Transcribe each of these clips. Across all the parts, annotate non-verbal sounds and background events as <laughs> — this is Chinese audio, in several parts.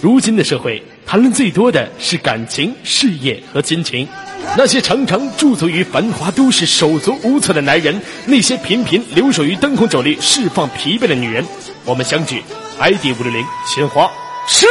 如今的社会，谈论最多的是感情、事业和亲情。那些常常驻足于繁华都市、手足无措的男人，那些频频留守于灯红酒绿、释放疲惫的女人，我们相聚，ID 五六零鲜花射。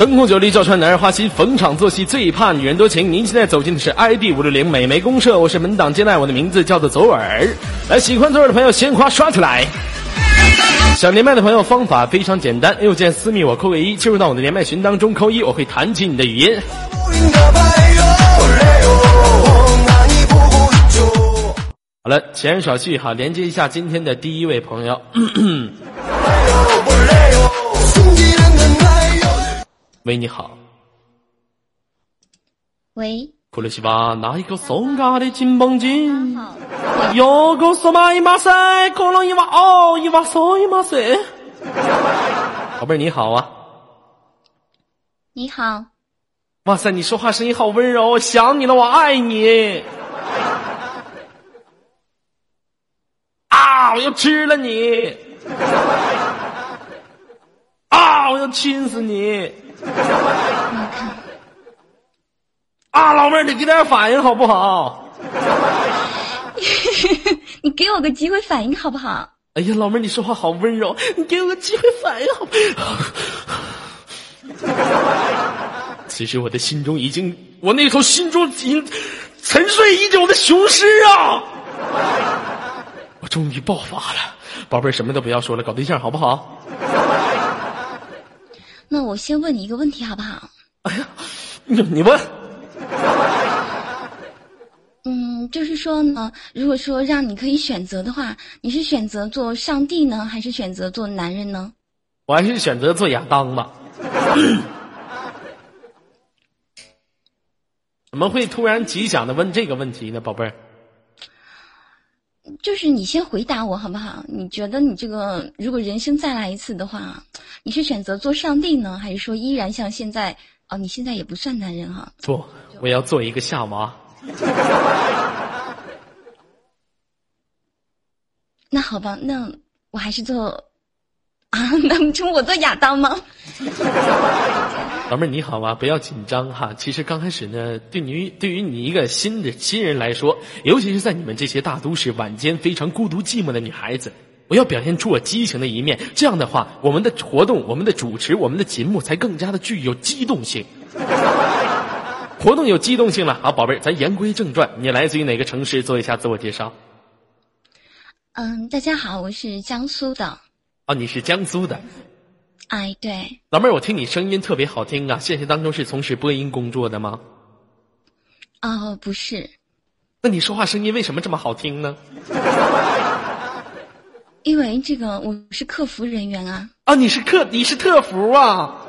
灯红酒绿照穿男人花心，逢场作戏最怕女人多情。您现在走进的是 ID 五六零美眉公社，我是门档接待，我的名字叫做左耳。来，喜欢左耳的朋友，鲜花刷起来。想连麦的朋友，方法非常简单，右键私密我扣个一，进入到我的连麦群当中扣一，我会弹起你的语音。好了，前言少叙哈，连接一下今天的第一位朋友。<coughs> 喂，你好。喂。库鲁西巴，拿一个松嘎的金棒金。有个说嘛一马塞，可能一瓦哦，一瓦嗦一马塞。宝贝儿你好啊。你好。哇塞，你说话声音好温柔，想你了，我爱你。啊！我要吃了你。啊！我要亲死你。<laughs> 啊，老妹儿，你给点反应好不好？<laughs> 你给我个机会反应好不好？哎呀，老妹儿，你说话好温柔，你给我个机会反应好不好。<laughs> 其实我的心中已经，我那头心中已经沉睡已久的雄狮啊！我终于爆发了，宝贝儿，什么都不要说了，搞对象好不好？那我先问你一个问题好不好？哎呀，你你问。嗯，就是说呢，如果说让你可以选择的话，你是选择做上帝呢，还是选择做男人呢？我还是选择做亚当吧。<coughs> 怎么会突然吉祥的问这个问题呢，宝贝儿？就是你先回答我好不好？你觉得你这个如果人生再来一次的话，你是选择做上帝呢，还是说依然像现在？哦，你现在也不算男人哈。不，我要做一个夏娃。<laughs> 那好吧，那我还是做啊？<laughs> 那成我做亚当吗？老妹儿你好啊，不要紧张哈。其实刚开始呢，对于对于你一个新的新人来说，尤其是在你们这些大都市晚间非常孤独寂寞的女孩子，我要表现出我激情的一面。这样的话，我们的活动、我们的主持、我们的节目才更加的具有机动性。<laughs> 活动有机动性了好，宝贝儿，咱言归正传，你来自于哪个城市？做一下自我介绍。嗯，大家好，我是江苏的。哦，你是江苏的。哎，对，老妹儿，我听你声音特别好听啊！现实当中是从事播音工作的吗？哦，不是。那你说话声音为什么这么好听呢？<laughs> 因为这个我是客服人员啊。啊，你是客，你是特服啊？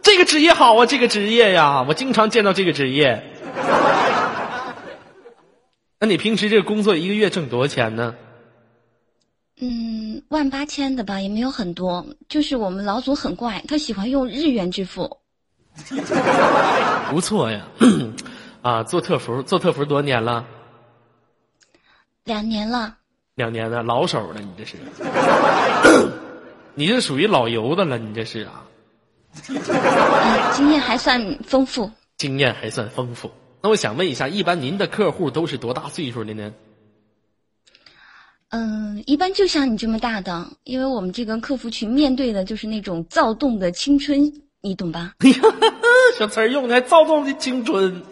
这个职业好啊，这个职业呀，我经常见到这个职业。<laughs> 那你平时这个工作一个月挣多少钱呢？嗯，万八千的吧，也没有很多。就是我们老总很怪，他喜欢用日元支付。<laughs> 不错呀，<clears throat> 啊，做特服做特服多少年了？两年了。两年了，老手了，你这是。你这属于老油的了，你这是啊。经验还算丰富。经验还算丰富。那我想问一下，一般您的客户都是多大岁数的呢？嗯，一般就像你这么大的，因为我们这个客服群面对的就是那种躁动的青春，你懂吧？<laughs> 小词儿用的还躁动的青春。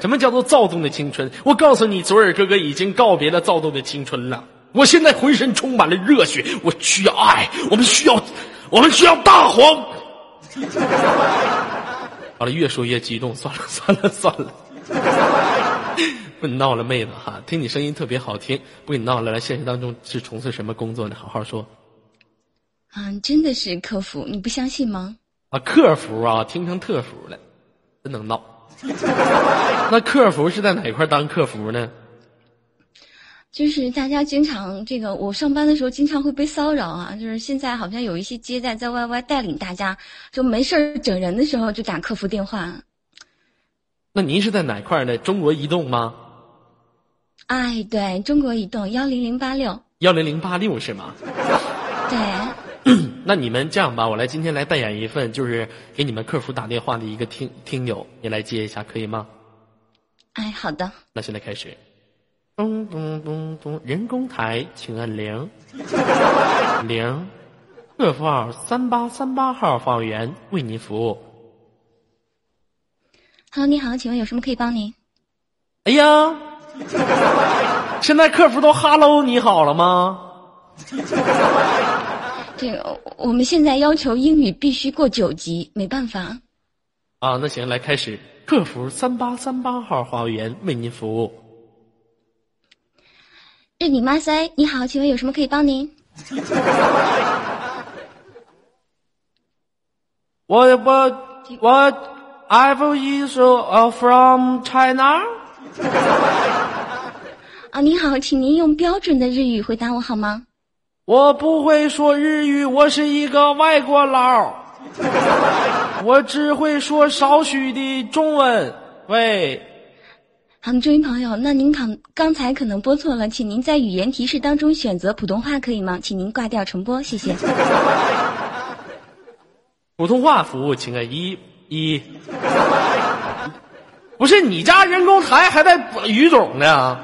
什么叫做躁动的青春？我告诉你，左耳哥哥已经告别了躁动的青春了。我现在浑身充满了热血，我需要爱，我们需要，我们需要大黄。<laughs> 好了，越说越激动，算了算了算了。不你闹了，妹子哈，听你声音特别好听，不跟你闹了。来，现实当中是从事什么工作呢？好好说。啊，真的是客服，你不相信吗？啊，客服啊，听成特服了，真能闹。<laughs> 那客服是在哪块当客服呢？就是大家经常这个，我上班的时候经常会被骚扰啊。就是现在好像有一些接待在 YY 带领大家，就没事儿整人的时候就打客服电话。那您是在哪块儿的？中国移动吗？哎，对中国移动幺零零八六。幺零零八六是吗？对。<coughs> 那你们这样吧，我来今天来扮演一份，就是给你们客服打电话的一个听听友，你来接一下，可以吗？哎，好的。那现在开始。咚咚咚咚，人工台，请按零零，客服号三八三八号服务员为您服务。Hello，你好，请问有什么可以帮您？哎呀，<laughs> 现在客服都 Hello，你好了吗？<laughs> 这个我们现在要求英语必须过九级，没办法。啊，那行，来开始，客服三八三八号服务员为您服务。日你妈塞！你好，请问有什么可以帮您？我我我，F is from China。<laughs> 啊，您好，请您用标准的日语回答我好吗？我不会说日语，我是一个外国佬，<laughs> 我只会说少许的中文。喂。好，这位朋友，那您刚刚才可能拨错了，请您在语言提示当中选择普通话，可以吗？请您挂掉重播，谢谢。<laughs> 普通话服务，请按一一。不是你家人工台还带语种呢？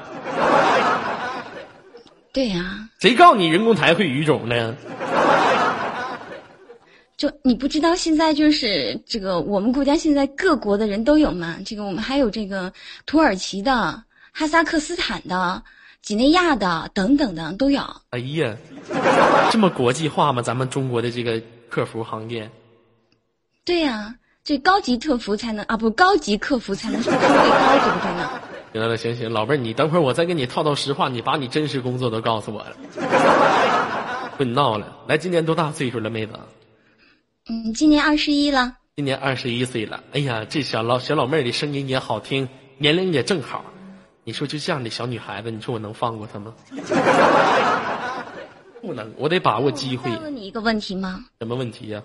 对呀。谁告诉你人工台会语种呢？就你不知道现在就是这个，我们国家现在各国的人都有嘛？这个我们还有这个土耳其的、哈萨克斯坦的、几内亚的等等的都有。哎呀，这么国际化吗？咱们中国的这个客服行业？对呀，这高级客服才能啊，不高级客服才能收费高，对不对呢？行了，行行，老妹儿，你等会儿我再给你套套实话，你把你真实工作都告诉我了。不你闹了，来，今年多大岁数了，妹子？嗯，今年二十一了。今年二十一岁了。哎呀，这小老小老妹儿的声音也好听，年龄也正好。你说就这样的小女孩子，你说我能放过她吗？<laughs> 不能，我得把握机会。问你一个问题吗？什么问题呀？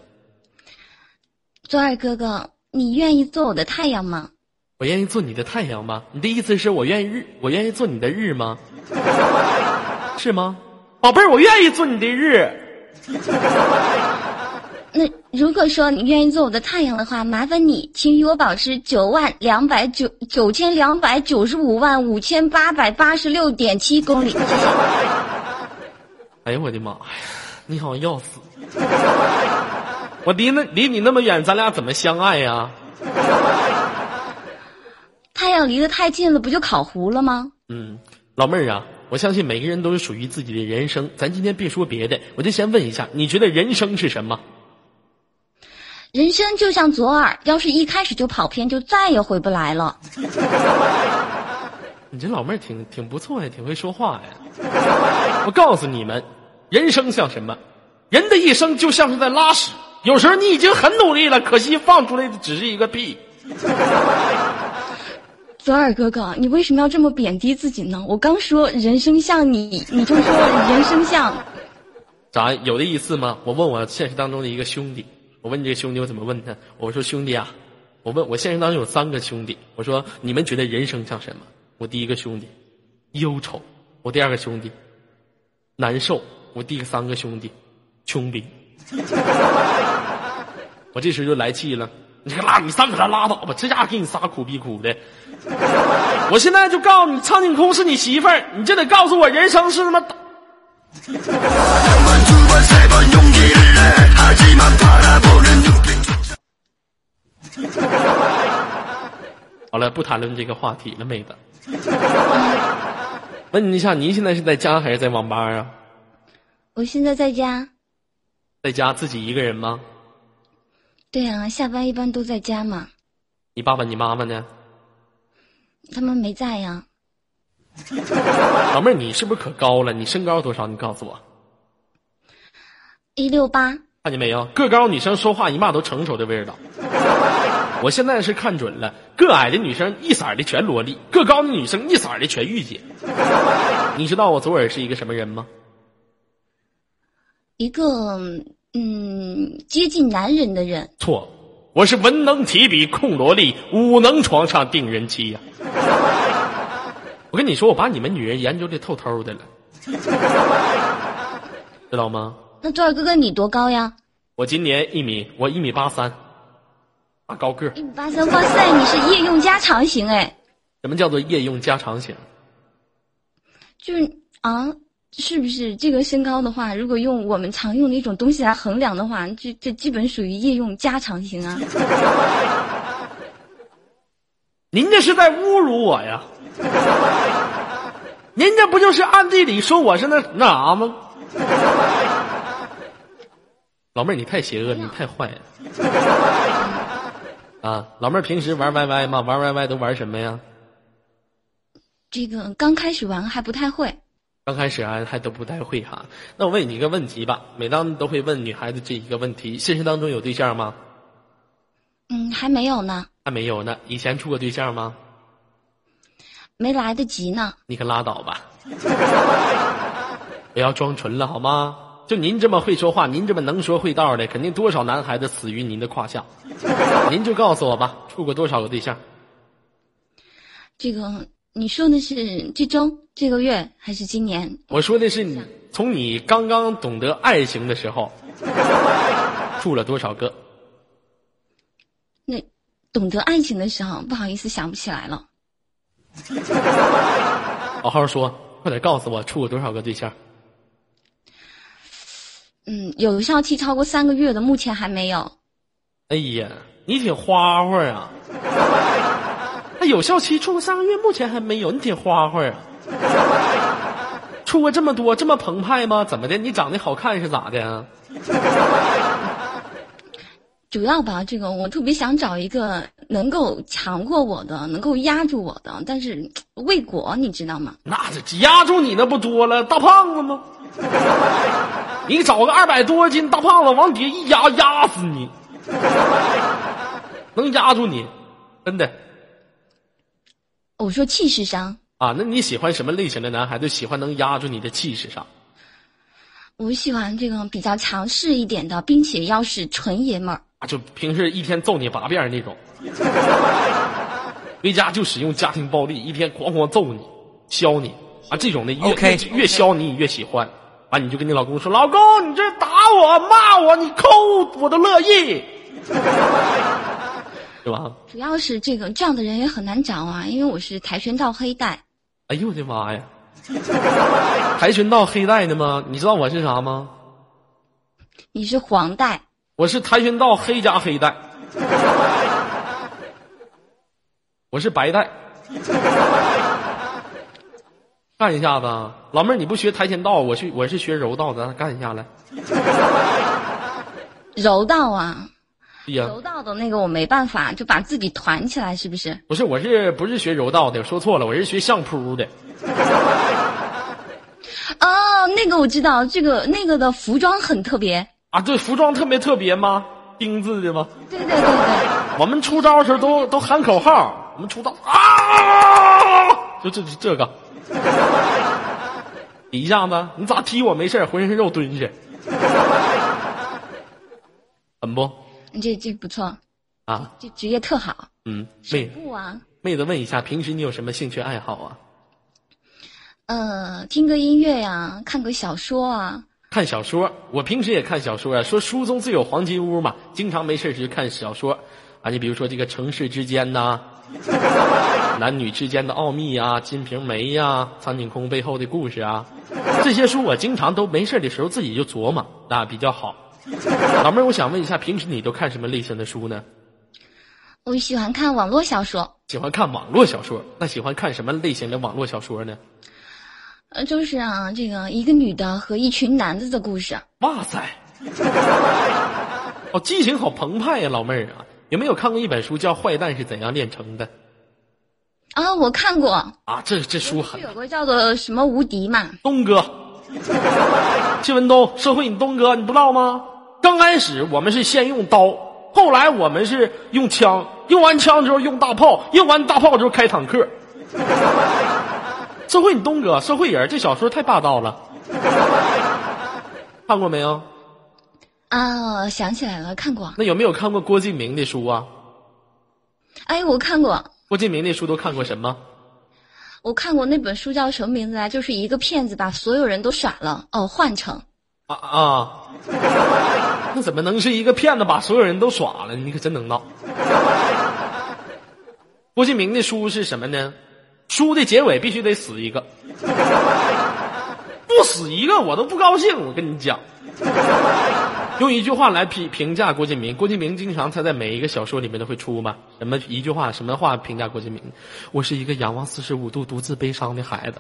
左耳哥哥，你愿意做我的太阳吗？我愿意做你的太阳吗？你的意思是我愿意日，我愿意做你的日吗？<laughs> 是吗？宝贝儿，我愿意做你的日。<laughs> 那如果说你愿意做我的太阳的话，麻烦你，请与我保持九万两百九九千两百九十五万五千八百八十六点七公里。<laughs> 哎呀，我的妈呀！你好像要死！我离那离你那么远，咱俩怎么相爱呀？<laughs> 太阳离得太近了，不就烤糊了吗？嗯，老妹儿啊，我相信每个人都有属于自己的人生。咱今天别说别的，我就先问一下，你觉得人生是什么？人生就像左耳，要是一开始就跑偏，就再也回不来了。<laughs> 你这老妹儿挺挺不错呀，挺会说话呀。我告诉你们，人生像什么？人的一生就像是在拉屎，有时候你已经很努力了，可惜放出来的只是一个屁。左耳哥哥，你为什么要这么贬低自己呢？我刚说人生像你，你就说人生像，咋有的意思吗？我问我现实当中的一个兄弟。我问你这个兄弟，我怎么问他？我说兄弟啊，我问我现实当中有三个兄弟，我说你们觉得人生像什么？我第一个兄弟忧愁，我第二个兄弟难受，我第三个兄弟穷逼。我这时就来气了，你拉你三个他拉倒吧，这家伙给你仨苦逼苦的。<laughs> 我现在就告诉你，苍井空是你媳妇儿，你就得告诉我人生是他妈。好了，不谈论这个话题了，妹子。问你一下，您现在是在家还是在网吧啊？我现在在家。在家自己一个人吗？对啊，下班一般都在家嘛。你爸爸、你妈妈呢？他们没在呀。老妹儿，你是不是可高了？你身高多少？你告诉我。一六八。看见没有？个高女生说话一骂都成熟的味道。我现在是看准了，个矮的女生一色的全萝莉，个高的女生一色的全御姐。你知道我左耳是一个什么人吗？一个嗯接近男人的人。错，我是文能提笔控萝莉，武能床上定人妻呀、<laughs> 我跟你说，我把你们女人研究的透透的了，知道吗？那多尔哥哥你多高呀？我今年一米，我一米八三，大高个。一米八三，哇塞，你是夜用加长型哎，什么叫做夜用加长型？就是啊，是不是这个身高的话，如果用我们常用的一种东西来衡量的话，这这基本属于夜用加长型啊。<laughs> 您这是在侮辱我呀！您这不就是暗地里说我是那那啥吗？老妹儿，你太邪恶，你太坏了。啊，老妹儿平时玩 YY 吗？玩 YY 都玩什么呀？这个刚开始玩还不太会，刚开始啊还都不太会哈。那我问你一个问题吧，每当都会问女孩子这一个问题：现实当中有对象吗？嗯，还没有呢，还没有呢。以前处过对象吗？没来得及呢。你可拉倒吧！<laughs> 不要装纯了好吗？就您这么会说话，您这么能说会道的，肯定多少男孩子死于您的胯下。<laughs> 您就告诉我吧，处过多少个对象？这个你说的是这周、这个月还是今年？我说的是你从你刚刚懂得爱情的时候，处了多少个？那懂得爱情的时候，不好意思想不起来了。<laughs> 好好说，快点告诉我处过多少个对象？嗯，有效期超过三个月的，目前还没有。哎呀，你挺花花啊！还有效期处过三个月，目前还没有，你挺花花啊！处过这么多，这么澎湃吗？怎么的？你长得好看是咋的啊？主要吧，这个我特别想找一个能够强过我的，能够压住我的，但是未果，你知道吗？那这压住你那不多了，大胖子吗？<laughs> 你找个二百多斤大胖子往底下一压，压死你，<laughs> 能压住你，真的我说气势上，啊？那你喜欢什么类型的男孩子？喜欢能压住你的气势上？我喜欢这种比较强势一点的，并且要是纯爷们儿。啊，就平时一天揍你八遍那种，回家就使用家庭暴力，一天哐哐揍你、削你啊，这种的越越越削你，你越喜欢。完、你就跟你老公说：“老公，你这打我、骂我，你抠我都乐意，对吧主要是这个这样的人也很难找啊，因为我是跆拳道黑带。？”哎呦我的妈呀！<laughs> 跆拳道黑带的吗？你知道我是啥吗？你是黄带，我是跆拳道黑加黑带，<laughs> 我是白带。干一下子，老妹儿，你不学跆拳道，我去，我是学柔道的，咱干一下来。柔道啊，柔道的那个我没办法，就把自己团起来，是不是？不是，我是不是学柔道的？说错了，我是学相扑的。<laughs> 哦，那个我知道，这个那个的服装很特别。啊，对，服装特别特别吗？丁字的吗？对对对对，我们出招的时候都都喊口号，我们出招啊，就这这个，比一下子，你咋踢我没事浑身肉蹲下，狠不？这这不错，啊，这职业特好。嗯，妹不啊，妹子问一下，平时你有什么兴趣爱好啊？呃，听个音乐呀，看个小说啊。看小说，我平时也看小说啊。说书中自有黄金屋嘛，经常没事就看小说啊。你比如说这个城市之间呐、<laughs> 男女之间的奥秘啊，《金瓶梅》呀，《苍井空背后的故事》啊，这些书我经常都没事的时候自己就琢磨，啊，比较好。<laughs> 老妹儿，我想问一下，平时你都看什么类型的书呢？我喜欢看网络小说，喜欢看网络小说，那喜欢看什么类型的网络小说呢？呃，就是啊，这个一个女的和一群男的的故事。哇塞，<laughs> 哦，激情好澎湃呀、老妹儿啊！有没有看过一本书叫《坏蛋是怎样炼成的》啊，我看过，啊？这这书很有个叫做什么无敌嘛。东哥，<laughs> 谢文东，社会你东哥，你不知道吗？刚开始我们是先用刀，后来我们是用枪，用完枪之后用大炮，用完大炮之后开坦克。社会你东哥，社会人，这小说太霸道了，看过没有？啊，想起来了，看过。那有没有看过郭敬明的书啊？哎，我看过。郭敬明的书都看过什么？我看过那本书叫什么名字来？就是一个骗子把所有人都耍了。哦，换成。啊啊！那怎么能是一个骗子把所有人都耍了？你可真能闹。郭敬明的书是什么呢？书的结尾必须得死一个，不死一个我都不高兴。我跟你讲，用一句话来评评价郭敬明。郭敬明经常他在每一个小说里面都会出嘛，什么一句话，什么话评价郭敬明？我是一个仰望四十五度独自悲伤的孩子。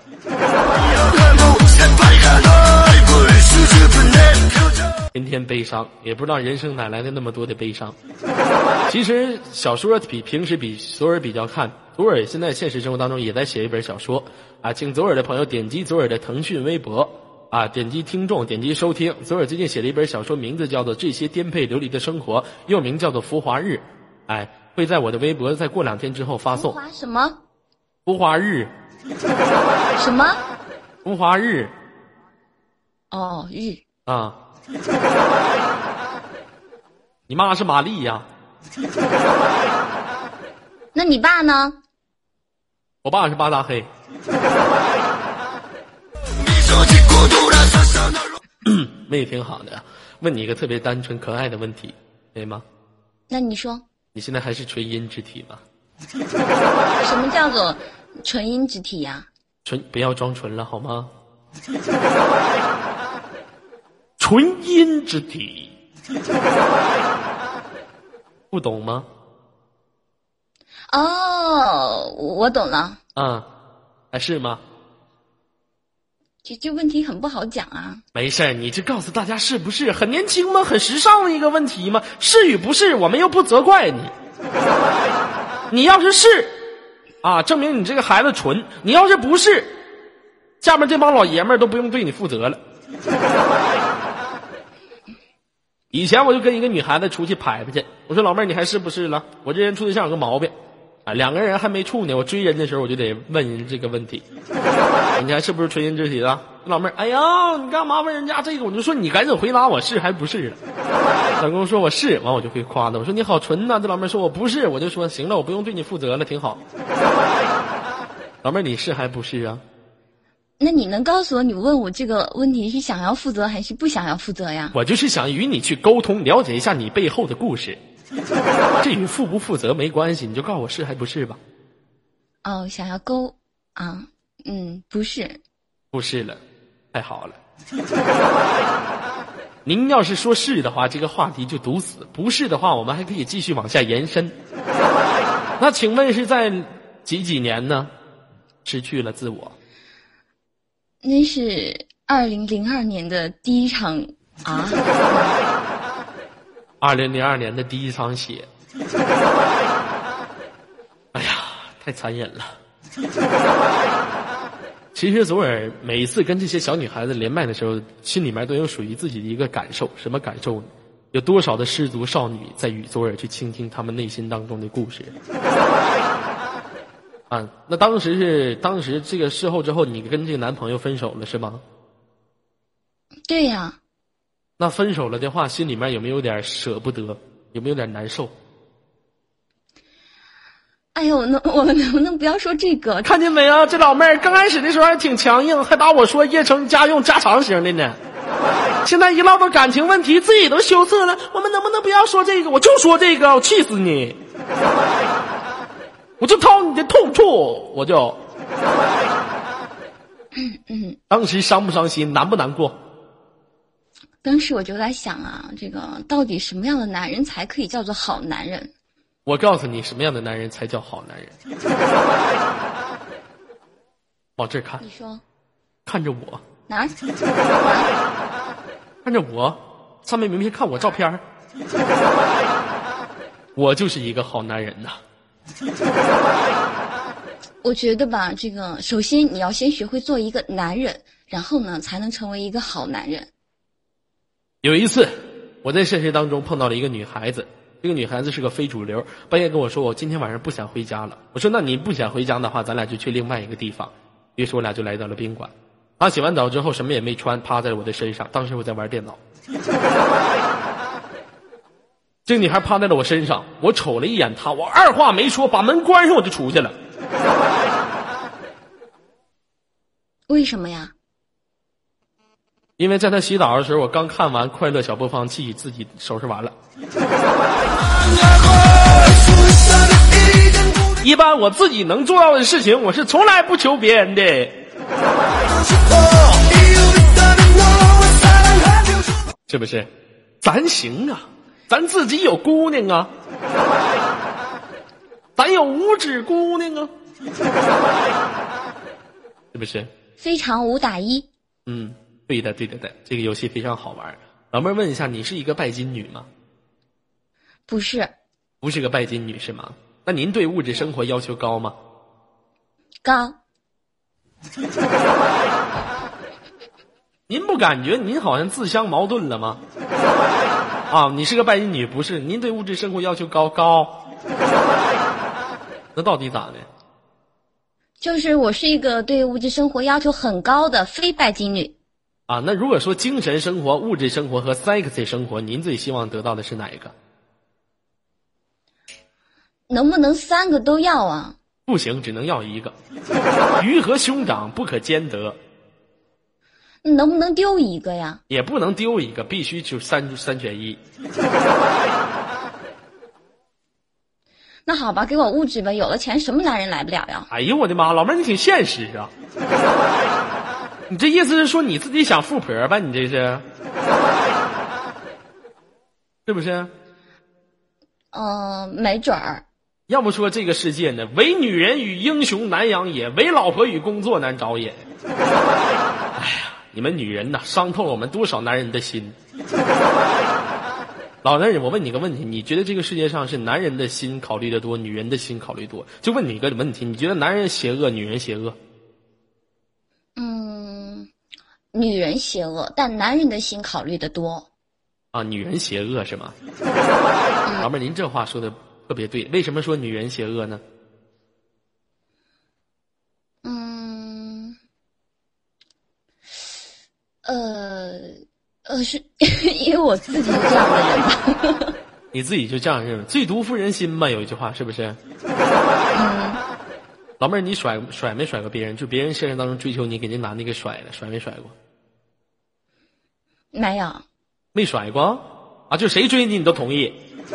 天天悲伤，也不知道人生哪来的那么多的悲伤。<laughs> 其实小说比平时比左耳比较看，左耳现在现实生活当中也在写一本小说啊，请左耳的朋友点击左耳的腾讯微博啊，点击听众，点击收听。左耳最近写了一本小说，名字叫做《这些颠沛流离的生活》，又名叫做《浮华日》，哎，会在我的微博在过两天之后发送。浮华什么？浮华日？什么？浮华日？哦，日啊。<laughs> 你妈是玛丽呀？<laughs> 那你爸呢？我爸是巴达黑。<clears throat> 妹挺好的，问你一个特别单纯可爱的问题，可以吗？那你说。你现在还是纯阴之体吗？<laughs> 什么叫做纯阴之体呀？纯不要装纯了好吗？<laughs> 纯阴之体，<laughs> 不懂吗？哦，我懂了。啊，还是吗？这这问题很不好讲啊。没事你就告诉大家是不是很年轻吗？很时尚的一个问题吗？是与不是，我们又不责怪你。你要是是，啊，证明你这个孩子纯；你要是不是，下面这帮老爷们儿都不用对你负责了。以前我就跟一个女孩子出去拍拍去，我说老妹儿你还是不是了？我这人处对象有个毛病，啊，两个人还没处呢，我追人的时候我就得问人这个问题，<laughs> 你看是不是纯阴之体的？老妹儿，哎呀，你干嘛问人家这个？我就说你赶紧回答我是还不是？老公说我是，完我就会夸他，我说你好纯呐。这老妹儿说我不是，我就说行了，我不用对你负责了，挺好。<laughs> 老妹儿你是还不是啊？那你能告诉我，你问我这个问题是想要负责还是不想要负责呀？我就是想与你去沟通，了解一下你背后的故事。<laughs> 这与负不负责没关系，你就告诉我是还不是吧？哦，想要勾啊，嗯，不是，不是了，太好了。您要是说是的话，这个话题就堵死；不是的话，我们还可以继续往下延伸。那请问是在几几年呢？失去了自我。那是二零零二年的第一场啊！<laughs> 二零零二年的第一场血，<laughs> 哎呀，太残忍了。其实左耳每一次跟这些小女孩子连麦的时候，心里面都有属于自己的一个感受。什么感受呢？有多少的失足少女在与左耳去倾听他们内心当中的故事？啊，那当时是当时这个事后之后，你跟这个男朋友分手了是吗？对呀。那分手了的话，心里面有没有点舍不得？有没有点难受？哎呦，能我们能不能不要说这个？看见没啊，这老妹儿刚开始的时候还挺强硬，还把我说叶城家用家常型的呢。现在一唠到感情问题，自己都羞涩了。我们能不能不要说这个？我就说这个，我气死你！我就掏你的痛处，我就。当时伤不伤心，难不难过？当时我就在想啊，这个到底什么样的男人才可以叫做好男人？我告诉你，什么样的男人才叫好男人？<laughs> 往这看。你说。看着我。哪儿？<laughs> 看着我，上面明明看我照片我就是一个好男人呐。<laughs> 我觉得吧，这个首先你要先学会做一个男人，然后呢，才能成为一个好男人。有一次，我在现实当中碰到了一个女孩子，这个女孩子是个非主流，半夜跟我说：“我今天晚上不想回家了。”我说：“那你不想回家的话，咱俩就去另外一个地方。”于是我俩就来到了宾馆。他洗完澡之后什么也没穿，趴在了我的身上。当时我在玩电脑，<laughs> 这个女孩趴在了我身上，我瞅了一眼她，我二话没说把门关上，我就出去了。<laughs> 为什么呀？因为在他洗澡的时候，我刚看完《快乐小播放器》，自己收拾完了。<laughs> 一般我自己能做到的事情，我是从来不求别人的。是不是？咱行啊，咱自己有姑娘啊，咱有五指姑娘啊，是不是？非常五打一。嗯，对的，对的，对，这个游戏非常好玩。老妹儿问一下，你是一个拜金女吗？不是，不是个拜金女是吗？那您对物质生活要求高吗？高。<laughs> 您不感觉您好像自相矛盾了吗？啊，你是个拜金女，不是？您对物质生活要求高高，<laughs> 那到底咋的？就是我是一个对物质生活要求很高的非拜金女。啊，那如果说精神生活、物质生活和 sexy 生活，您最希望得到的是哪一个？能不能三个都要啊？不行，只能要一个。鱼和熊掌不可兼得。能不能丢一个呀？也不能丢一个，必须就三三选一。那好吧，给我物质吧，有了钱什么男人来不了呀？哎呦我的妈，老妹儿你挺现实啊！你这意思是说你自己想富婆吧？你这是，<laughs> 是不是？嗯，没准儿。要不说这个世界呢，唯女人与英雄难养也，唯老婆与工作难找也。哎呀。你们女人呐，伤透了我们多少男人的心。老男人，我问你个问题，你觉得这个世界上是男人的心考虑的多，女人的心考虑多？就问你一个问题，你觉得男人邪恶，女人邪恶？嗯，女人邪恶，但男人的心考虑的多。啊，女人邪恶是吗？老妹儿，您这话说的特别对。为什么说女人邪恶呢？嗯呃，呃，是 <laughs> 因为我自己是这样的人吧？你自己就这样认为？最毒妇人心嘛，有一句话是不是？嗯。老妹儿，你甩甩没甩过别人？就别人现实当中追求你，给那男的给甩了，甩没甩过？没有。没甩过啊？就谁追你，你都同意？<laughs>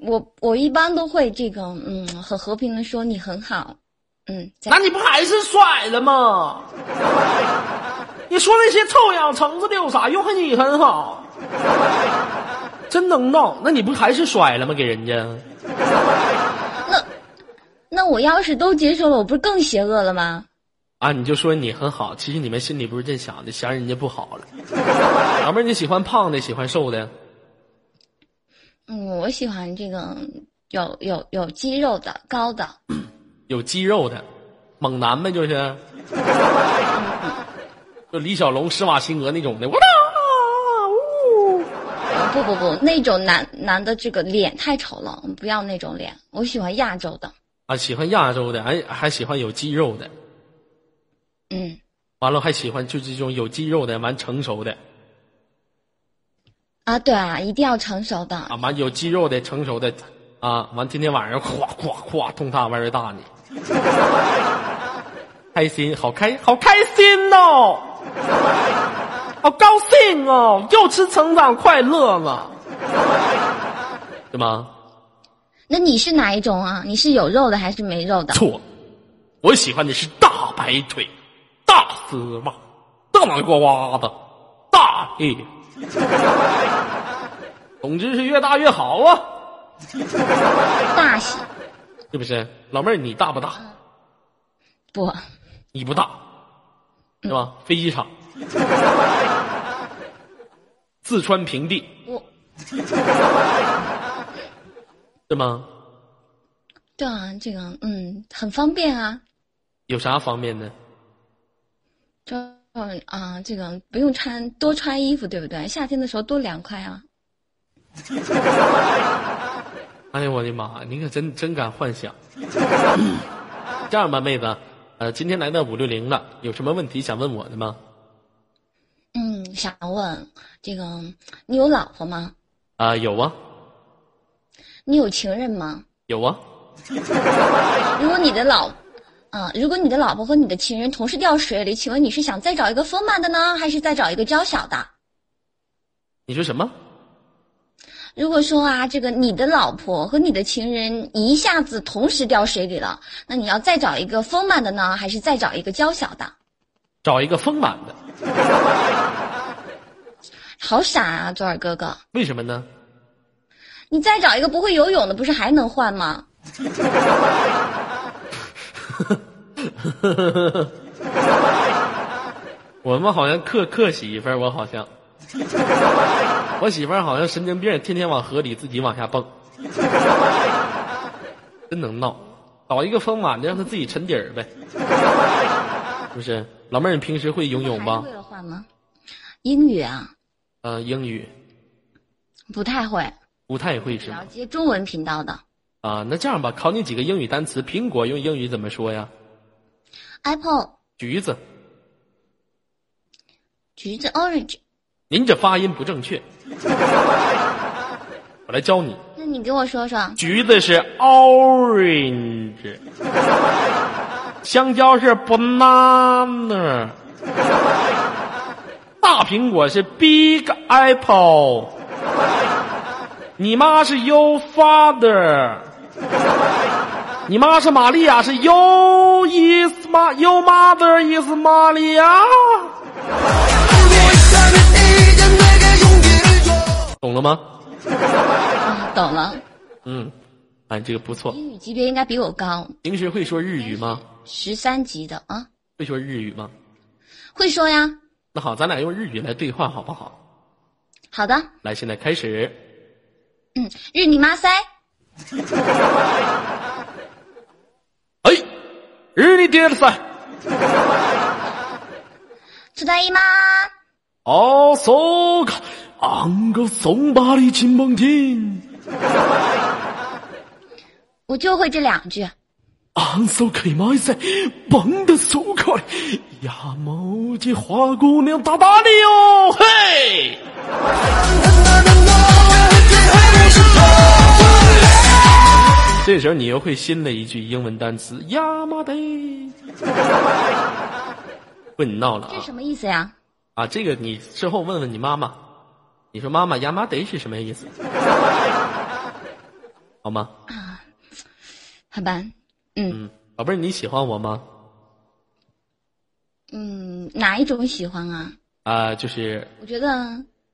我我一般都会这个，嗯，很和平的说你很好。嗯，那你不还是甩了吗？你说那些臭氧层子的有啥用？你很好，真能闹。那你不还是甩了吗？给人家？那那我要是都接受了，我不是更邪恶了吗？啊，你就说你很好，其实你们心里不是这想的，嫌人家不好了。老妹儿，你喜欢胖的，喜欢瘦的？嗯，我喜欢这个有有有肌肉的，高的。有肌肉的猛男呗，就是，就李小龙、施瓦辛格那种的。不不不，那种男男的这个脸太丑了，不要那种脸。我喜欢亚洲的。啊，喜欢亚洲的，还，还喜欢有肌肉的。嗯。完了，还喜欢就这种有肌肉的，完成熟的。啊，对啊，一定要成熟的。啊，完有肌肉的，成熟的，啊，完天天晚上咵咵咵，通他玩儿大呢。<laughs> 开心，好开，好开心哦！好高兴哦！又吃成长快乐了，对吗？那你是哪一种啊？你是有肉的还是没肉的？错，我喜欢的是大白腿、大丝袜、大脑瓜瓜子、大屁。总之是越大越好啊！大喜。是不是老妹儿？你大不大？不，你不大，是吧？飞机场，四川平地，我，是吗？对啊，这个嗯，很方便啊。有啥方便的？就啊，这个不用穿多穿衣服，对不对？夏天的时候多凉快啊。<laughs> 哎呀，我的妈！你可真真敢幻想。这样吧，妹子，呃，今天来到五六零了，有什么问题想问我的吗？嗯，想问这个，你有老婆吗？啊、有啊，你有情人吗？有啊。如果你的老，啊、如果你的老婆和你的情人同时掉水里，请问你是想再找一个丰满的呢，还是再找一个娇小的？你说什么？如果说啊，这个你的老婆和你的情人一下子同时掉水里了，那你要再找一个丰满的呢，还是再找一个娇小的？找一个丰满的？<laughs> 好傻啊，左耳哥哥！为什么呢？你再找一个不会游泳的，不是还能换吗？<laughs> 我们好像克克媳妇儿，我好像，我媳妇儿好像神经病，天天往河里自己往下蹦，真能闹。找一个丰满的，让她自己沉底儿呗，是不是？老妹儿，你平时会游泳吗还是？为了换吗？英语啊，呃，英语不太会，不太会是吗了？接中文频道的。啊，那这样吧，考你几个英语单词。苹果用英语怎么说呀？Apple、橘子，橘子、orange。您这发音不正确，我来教你。那你给我说说，橘子是 orange，香蕉是 banana，大苹果是 big apple，你妈是 your father，你妈是玛利亚是 you is 妈 your mother is 玛利亚，懂了吗？啊，懂了。嗯，哎，这个不错。英语级别应该比我高，平时会说日语吗？十三级的啊，会说日语吗？会说呀。那好，咱俩用日语来对话好不好？好的，来，现在开始。嗯，日你妈塞，哎，<laughs> 日你爹的噻！知道一吗？哦，搜个，俺个怂巴里金蹦听。我就会这两句。俺搜可以买噻，蹦的爽快，呀么的花姑娘大大的哟，嘿。这时候你又会新的一句英文单词呀妈的，<laughs> 问你闹了啊！这什么意思呀？啊，这个你之后问问你妈妈，你说妈妈亚麻得是什么意思？<laughs> 好吗？啊好吧，嗯嗯，宝贝儿，你喜欢我吗？嗯，哪一种喜欢啊？啊，就是我觉得，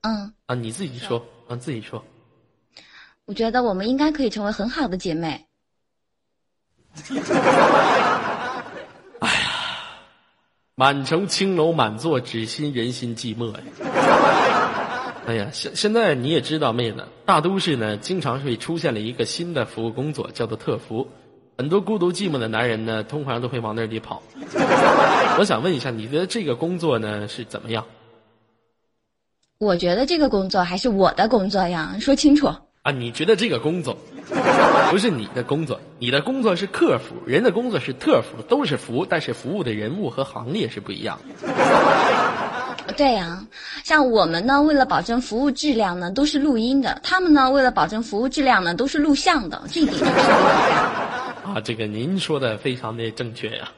嗯，啊，你自己说，啊，自己说。我觉得我们应该可以成为很好的姐妹。哎呀满城青楼满座，只心人心寂寞呀。哎呀，现现在你也知道，妹子，大都市呢，经常会出现了一个新的服务工作，叫做特服。很多孤独寂寞的男人呢，通常都会往那里跑。<laughs> 我想问一下，你的这个工作呢是怎么样我觉得这个工作还是我的工作呀，说清楚。啊？你觉得这个工作不是你的工作，你的工作是客服，人的工作是特服，都是服务，但是服务的人物和行业是不一样的。<laughs> 对呀、像我们呢，为了保证服务质量呢，都是录音的；他们呢，为了保证服务质量呢，都是录像的。这一点。<laughs> 啊，这个您说的非常的正确呀、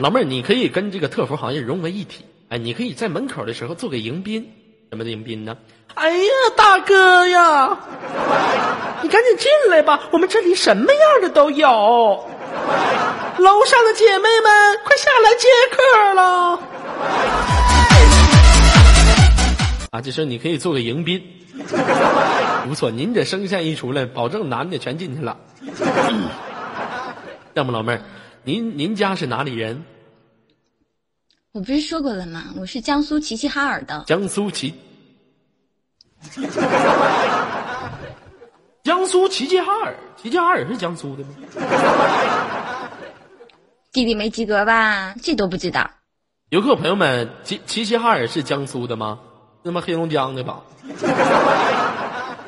老妹儿，你可以跟这个特服行业融为一体。哎，你可以在门口的时候做个迎宾，什么的迎宾呢？哎呀，大哥呀，你赶紧进来吧，我们这里什么样的都有。楼上的姐妹们，快下来接客了。啊，这时候你可以做个迎宾，不错，您这声线一出来，保证男的全进去了。<clears throat> 要么老妹儿，您您家是哪里人？我不是说过了吗？我是江苏齐齐哈尔的。江苏齐，<laughs> 江苏齐齐哈尔，齐齐哈尔是江苏的吗？弟弟没及格吧？这都不知道。游客朋友们，齐齐齐哈尔是江苏的吗？那么黑龙江的吧？<laughs>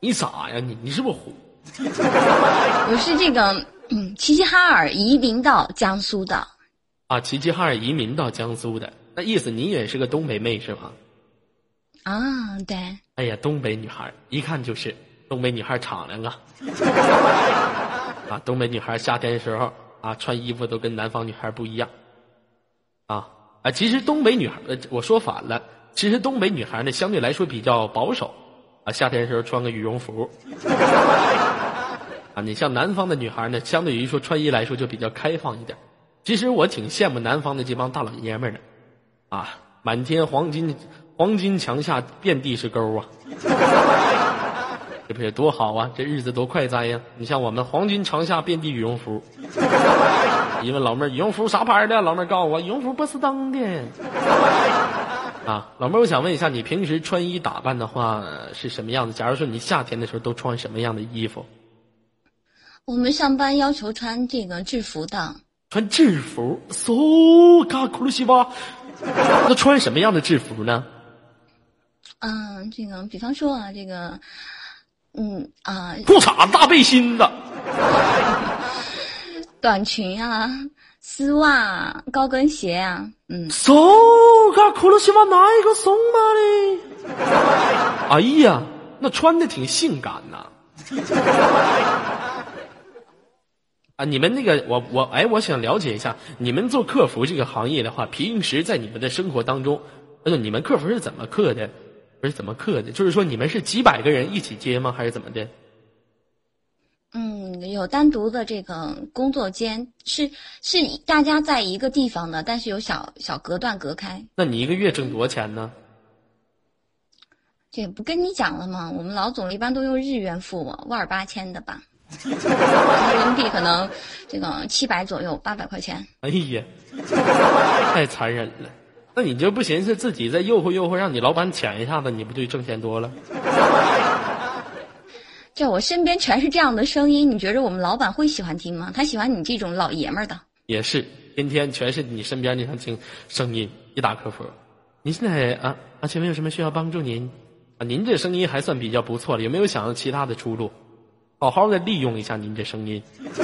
你傻呀你？你是不是虎？我是这个嗯，齐齐哈尔移民到江苏的。啊，齐齐哈尔移民到江苏的，那意思你也是个东北妹是吗？啊，对。哎呀，东北女孩一看就是东北女孩敞亮啊！<laughs> 啊，东北女孩夏天的时候啊，穿衣服都跟南方女孩不一样。啊啊，其实东北女孩，呃，我说反了，其实东北女孩呢相对来说比较保守，啊，夏天的时候穿个羽绒服。<laughs> 啊，你像南方的女孩呢，相对于说穿衣来说就比较开放一点。其实我挺羡慕南方的这帮大老爷们儿的，啊，满天黄金，黄金墙下遍地是沟啊，这不也多好啊？这日子多快哉呀！你像我们黄金墙下遍地羽绒服，一问老妹儿羽绒服啥牌的？老妹儿告诉我羽绒服波司登的。啊，老妹儿，我想问一下，你平时穿衣打扮的话是什么样子？假如说你夏天的时候都穿什么样的衣服？我们上班要求穿这个制服的。穿制服，so 嘎库鲁西巴，那穿什么样的制服呢？嗯，这个，比方说啊，这个，嗯啊，裤衩大背心子，短裙啊，丝袜，高跟鞋啊，嗯。so 嘎库鲁西巴哪一个送嘛嘞？哎呀，那穿的挺性感呐。啊，你们那个，我我哎，我想了解一下，你们做客服这个行业的话，平时在你们的生活当中，呃，你们客服是怎么客的？不是怎么刻的？就是说你们是几百个人一起接吗？还是怎么的？嗯，有单独的这个工作间，是是大家在一个地方的，但是有小小隔断隔开。那你一个月挣多少钱呢？这不跟你讲了吗？我们老总一般都用日元付我，万儿八千的吧。人民币可能这个七百左右，八百块钱。哎呀，太残忍了！那你就不寻思自己再诱惑诱惑，让你老板抢一下子，你不就挣钱多了？<laughs> 这我身边全是这样的声音，你觉着我们老板会喜欢听吗？他喜欢你这种老爷们儿的。也是，天天全是你身边这样听声音。一打客服，您现在啊啊，请问有什么需要帮助您？啊，您这声音还算比较不错了，有没有想到其他的出路？好好的利用一下您这声音，<laughs>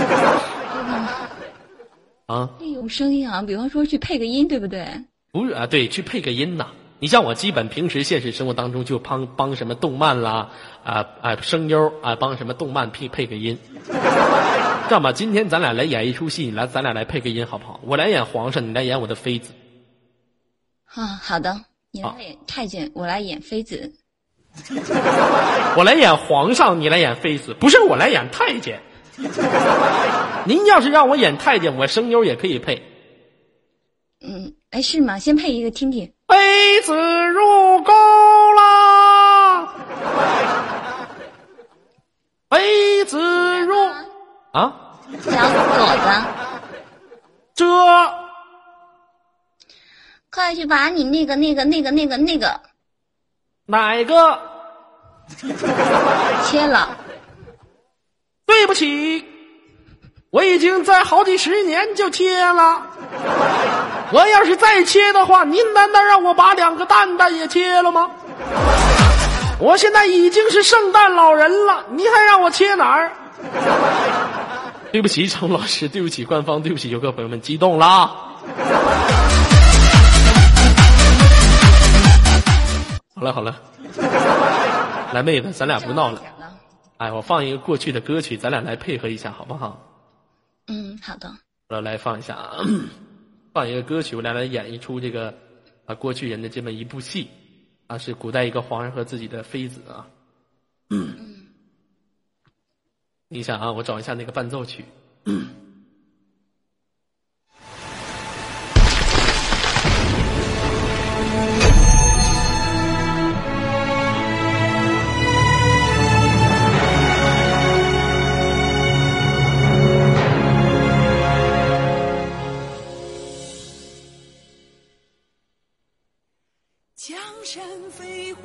啊，利用声音啊，比方说去配个音，对不对？不是啊，对，去配个音呐。你像我，基本平时现实生活当中就帮帮什么动漫啦，啊啊声优啊，帮什么动漫配配个音。这样吧，今天咱俩来演一出戏，来，咱俩来配个音好不好？我来演皇上，你来演我的妃子。啊，好的，你来演太监，我来演妃子。<laughs> 我来演皇上，你来演妃子，不是我来演太监。<laughs> 您要是让我演太监，我声优也可以配。嗯，哎，是吗？先配一个听听。妃子入宫啦！妃子入啊？小左子，这快去把你那个、那个、那个、那个、那个。哪个？切了。对不起，我已经在好几十年就切了。我要是再切的话，您难道让我把两个蛋蛋也切了吗？我现在已经是圣诞老人了，你还让我切哪儿？对不起，张老师，对不起，官方，对不起，游客朋友们，激动啦！好了好了，来妹子，咱俩不闹了。哎，我放一个过去的歌曲，咱俩来配合一下，好不好？嗯，好的。我来放一下啊，放一个歌曲，我俩来演一出这个啊过去人的这么一部戏啊，是古代一个皇上和自己的妃子啊。嗯。等一下啊，我找一下那个伴奏曲。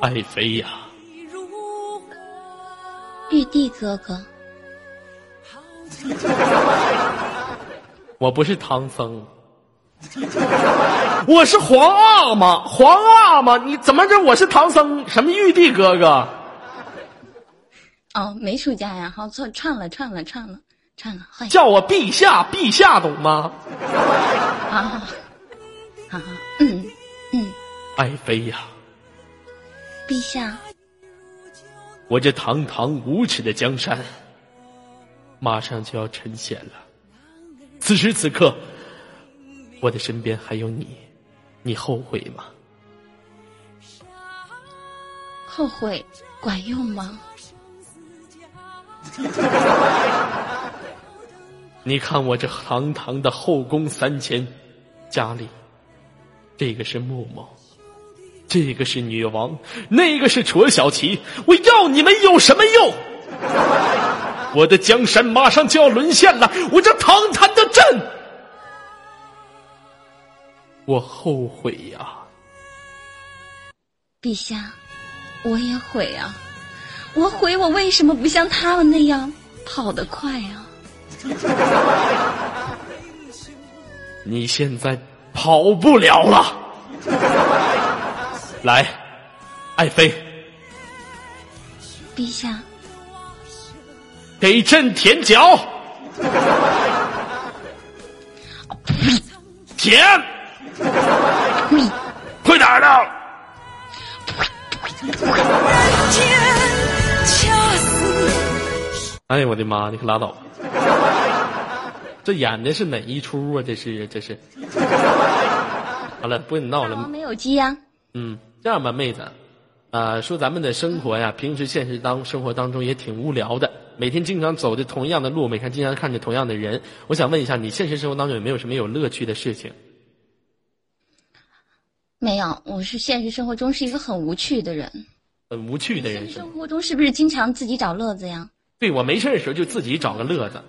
爱妃呀，玉帝哥哥，<laughs> 我不是唐僧，<laughs> 我是皇阿玛，皇阿玛，你怎么着？我是唐僧，什么玉帝哥哥？哦，没出家呀，好错，串了，串了，串了。唱了，叫我陛下，陛下懂吗？好好好，好好，嗯嗯，爱妃呀，陛下，我这堂堂无耻的江山，马上就要沉陷了。此时此刻，我的身边还有你，你后悔吗？后悔管用吗？<laughs> 你看我这堂堂的后宫三千，家里，这个是木木，这个是女王，那个是楚小琪，我要你们有什么用？我的江山马上就要沦陷了，我这堂堂的朕，我后悔呀、陛下，我也悔啊！我悔我为什么不像他们那样跑得快啊？<laughs> 你现在跑不了了，来，爱妃，陛下，给朕舔脚，舔，呸！快点儿的！哎呀，我的妈！你可拉倒吧！这演的是哪一出啊？这是这是。好了，不跟你闹了。没有鸡呀、嗯，这样吧，妹子，啊，说咱们的生活呀，平时现实当生活当中也挺无聊的，每天经常走着同样的路，每天经常看着同样的人。我想问一下，你现实生活当中有没有什么有乐趣的事情？没有，我是现实生活中是一个很无趣的人。很无趣的人生。实生活中是不是经常自己找乐子呀？对我没事的时候就自己找个乐子，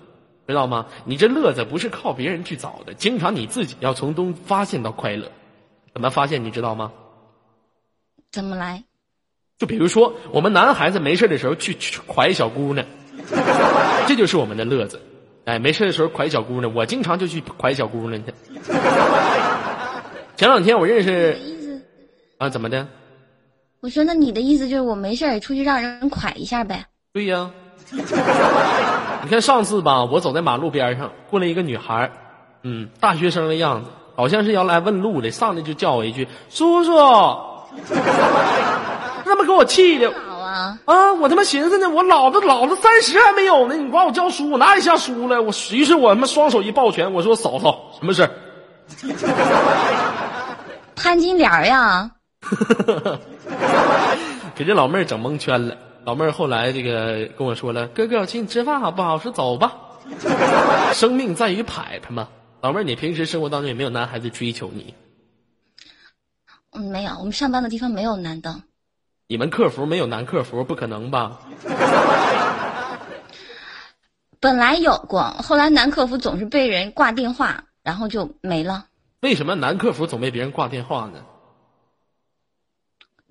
知道吗？你这乐子不是靠别人去找的，经常你自己要从中发现到快乐。怎么发现？你知道吗？怎么来？就比如说，我们男孩子没事的时候去去拐小姑娘，<laughs> 这就是我们的乐子。哎，没事的时候拐小姑娘，我经常就去拐小姑娘去。<laughs> 前两天我认识？啊，怎么的？我说，那你的意思就是我没事出去让人蒯一下呗？对呀，<laughs> 你看上次吧，我走在马路边上，过来一个女孩，嗯，大学生的样子，好像是要来问路的，上来就叫我一句“叔叔”，<laughs> 他妈给我气的啊，啊！我他妈寻思呢，我老子老子三十还没有呢，你管我叫叔，我哪里像叔了？我于是我他妈双手一抱拳，我说嫂嫂，什么事儿？<laughs> 潘金莲儿呀，<laughs> 给这老妹儿整蒙圈了。老妹儿后来这个跟我说了：“哥哥，我请你吃饭好不好？”我说：“走吧。”生命在于牌牌嘛。老妹儿，你平时生活当中有没有男孩子追求你？嗯，没有，我们上班的地方没有男的。你们客服没有男客服，不可能吧？<laughs> 本来有过，后来男客服总是被人挂电话，然后就没了。为什么男客服总被别人挂电话呢？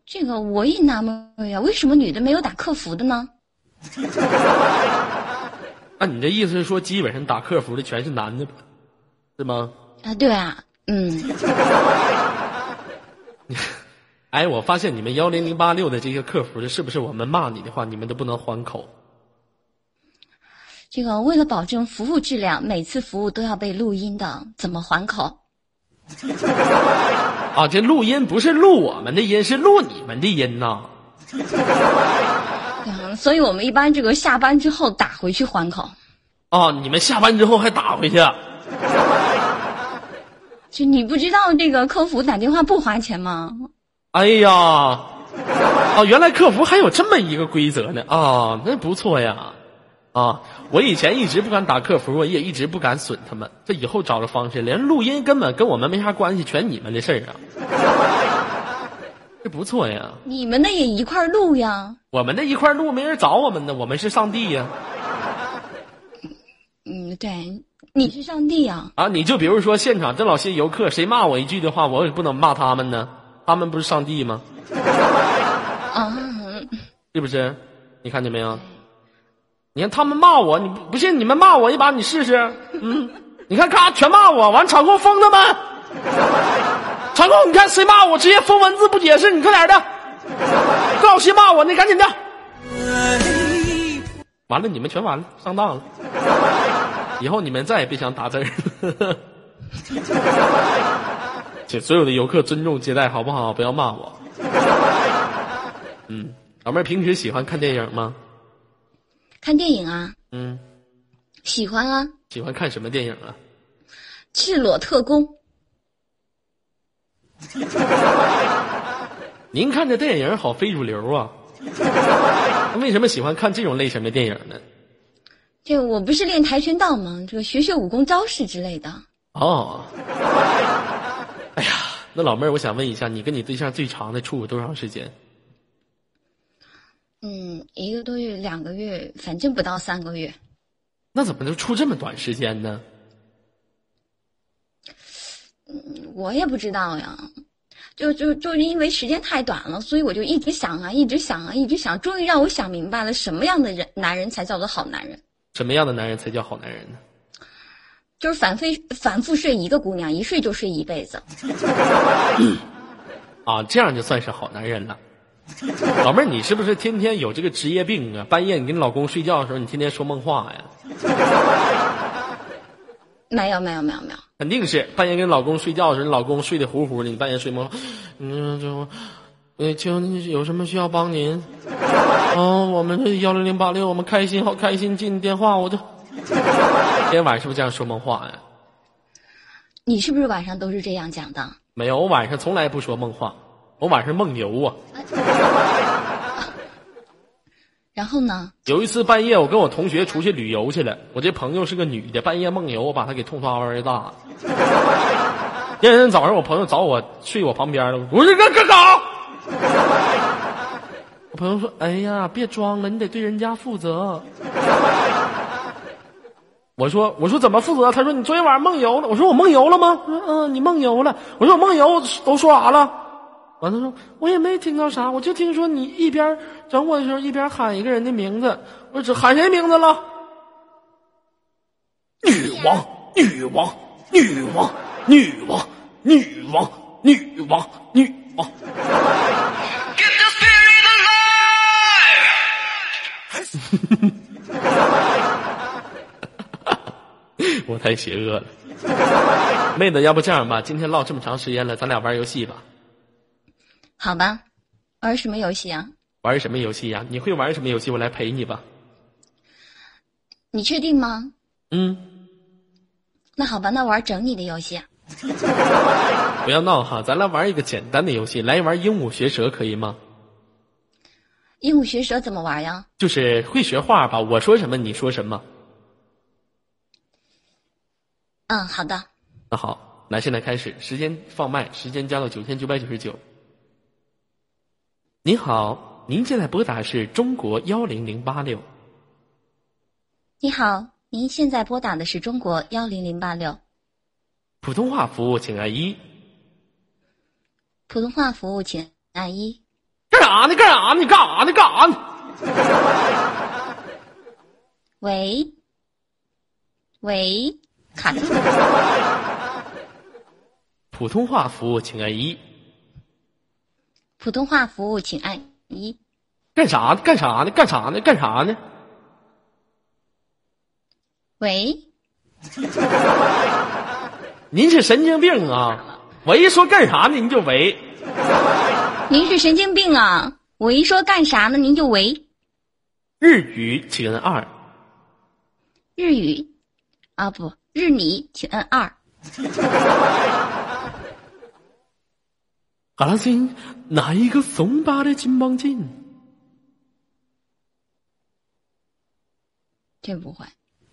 这个我也纳闷呀，为什么女的没有打客服的呢？<laughs> 那你这意思是说，基本上打客服的全是男的，是吗？啊，对啊，嗯，<laughs> <laughs> 哎，我发现你们幺零零八六的这些客服的，是不是我们骂你的话，你们都不能还口？这个为了保证服务质量，每次服务都要被录音的，怎么还口？<laughs> 啊，这录音不是录我们的音，是录你们的音呐。<laughs> 嗯，所以我们一般这个下班之后打回去还口。啊，你们下班之后还打回去？就你不知道这个客服打电话不花钱吗？哎呀，啊，原来客服还有这么一个规则呢啊，那不错呀。啊，我以前一直不敢打客服，我也一直不敢损他们。这以后找着方式，连录音根本跟我们没啥关系，全你们的事儿啊。这不错呀，你们的也一块儿录呀。我们那一块儿录没人找我们呢，我们是上帝呀。嗯，对，你是上帝呀。啊，你就比如说现场这老些游客，谁骂我一句的话，我也不能骂他们呢，他们不是上帝吗？<laughs> 啊，是不是？你看见没有？你看他们骂我，你不不信你们骂我一把，你试试。嗯，你看咔全骂我，完场控封他们。场控，你看谁骂我，直接封文字不解释，你快点的。这老些骂我，你赶紧的。完了，你们全完了，上当了。以后你们再也别想打字儿。<laughs> 请所有的游客尊重接待，好不好？不要骂我。嗯，老妹儿平时喜欢看电影吗？看电影啊，嗯，喜欢啊，喜欢看什么电影啊？《赤裸特工》。<laughs> 您看这电影好非主流啊！<laughs> 为什么喜欢看这种类型的电影呢？这个我不是练跆拳道吗？这个学学武功招式之类的。哦，哎呀，那老妹儿，我想问一下，你跟你对象最长的处过多长时间？嗯，一个多月、两个月，反正不到三个月。那怎么能处这么短时间呢？我也不知道呀，就就就是因为时间太短了，所以我就一直想啊，一直想啊，一直想，终于让我想明白了，什么样的人男人才叫做好男人？什么样的男人才叫好男人呢？就是反复反复睡一个姑娘，一睡就睡一辈子。<coughs> 啊，这样就算是好男人了。<laughs> 老妹儿，你是不是天天有这个职业病啊？半夜你跟你老公睡觉的时候，你天天说梦话呀？没有没有没有没有，肯定是半夜跟老公睡觉的时候，你老公睡得呼呼的，你半夜睡梦话，嗯，就，呃，请有什么需要帮您？哦，我们这幺零零八六，我们开心好开心，接你电话我就。今天晚上是不是这样说梦话呀？你是不是晚上都是这样讲的？没有，我晚上从来不说梦话，我晚上梦游啊。<laughs> 然后呢？有一次半夜，我跟我同学出去旅游去了，我这朋友是个女的，半夜梦游，我把她给痛痛而大。<laughs> 第二天早上，我朋友找我睡我旁边了，我说干干啥？我 <laughs> 朋友说：“哎呀，别装了，你得对人家负责。”我说：“我说怎么负责？”他说：“你昨天晚上梦游了。”我说：“我梦游了吗？”他说：“嗯，你梦游了。”我说：“我梦游都说啥了？”完了说：“我也没听到啥，我就听说你一边整我的时候一边喊一个人的名字。我只喊谁名字了？女王，女王，女王，女王，女王，女王，女王。<laughs> 我太邪恶了，妹子，要不这样吧，今天唠这么长时间了，咱俩玩游戏吧。好吧，玩什么游戏啊？玩什么游戏呀、你会玩什么游戏？我来陪你吧。你确定吗？嗯，那好吧，那玩整你的游戏啊。<laughs> 不要闹哈，咱来玩一个简单的游戏，来一玩鹦鹉学舌可以吗？鹦鹉学舌怎么玩呀？就是会学话吧，我说什么你说什么。嗯，好的。那好，那，现在开始，时间放慢，时间加到九千九百九十九。您好，您现在拨打是中国幺零零八六。你好，您现在拨打的是中国幺零零八六普通话服务，请按一。普通话服务，请按一。干啥呢？干啥呢？你干啥呢？干啥呢？喂，喂，卡住了。普通话服务，请按一。普通话服务，请按一。干啥呢？干啥呢？干啥呢？干啥呢？喂，您是神经病啊！我一说干啥呢，您就围。您是神经病啊！我一说干啥呢，您就喂。日语，请按二。日语，啊不，日你，请按二。<laughs> 阿拉星，拿一个松巴的金棒筋？这不会。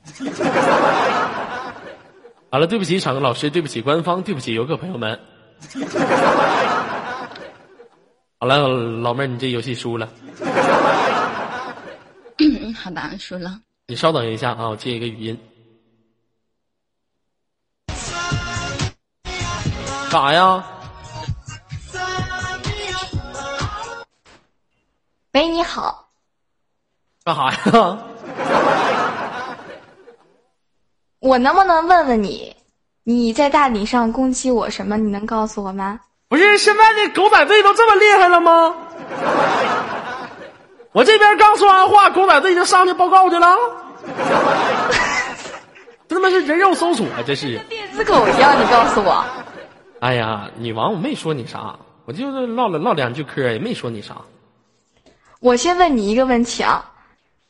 <laughs> 好了，对不起，场子老师，对不起，官方，对不起，游客朋友们。<laughs> 好了，老妹儿，你这游戏输了，嗯，<coughs> 好吧，输了。你稍等一下啊，我接一个语音。干啥呀？喂，你好，干啥呀？我能不能问问你，你在大理上攻击我什么？你能告诉我吗？不是现在这狗仔队都这么厉害了吗？我这边刚说完话，狗仔队就上去报告去了。<laughs> 这他妈是人肉搜索啊！这是。电子狗一样，你告诉我，哎呀，女王，我没说你啥，我就是唠了唠两句嗑，也没说你啥。我先问你一个问题啊，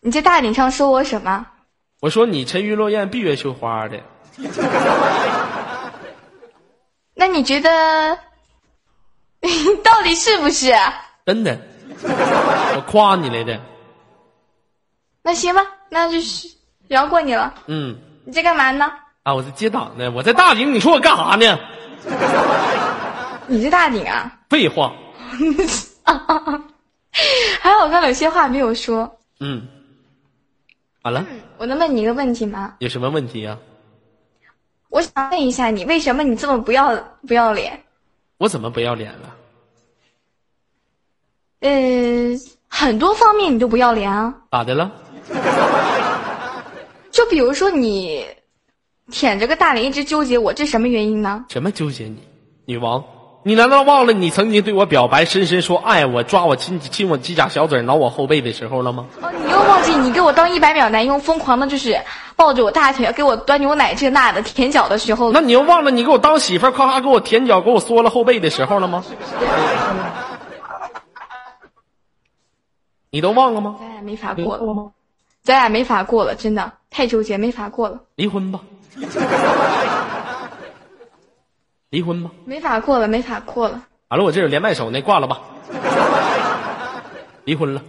你在大顶上说我什么？我说你沉鱼落雁、闭月羞花的，<laughs> 那你觉得 <laughs> 到底是不是？真的，我夸你来的。那行吧，那就是饶过你了。嗯，你在干嘛呢？啊，我在接档呢，我在大顶，你说我干啥呢？你在大顶啊？废话。<laughs> 还好我刚刚有些话没有说。嗯，好了，我能问你一个问题吗？有什么问题呀、我想问一下你，为什么你这么不要不要脸？我怎么不要脸了？呃，很多方面你都不要脸啊。咋的了？<laughs> 就比如说你舔着个大脸一直纠结我，这什么原因呢？什么纠结你？女王，你难道忘了你曾经对我表白，深深说爱我，抓我亲亲我鸡甲小嘴，挠我后背的时候了吗？哦，你又忘记你给我当一百秒男佣，疯狂的就是抱着我大腿给我端牛奶这那的舔脚的时候，那你又忘了你给我当媳妇儿，夸夸给我舔脚，给我缩了后背的时候了吗？<laughs> 你都忘了吗？咱俩没法过了，咱俩没法过了，真的太纠结，没法过了，离婚吧，<laughs> 离婚吧。没法过了，没法过了。完了，我这有连麦手那，挂了吧。<laughs> 离婚了。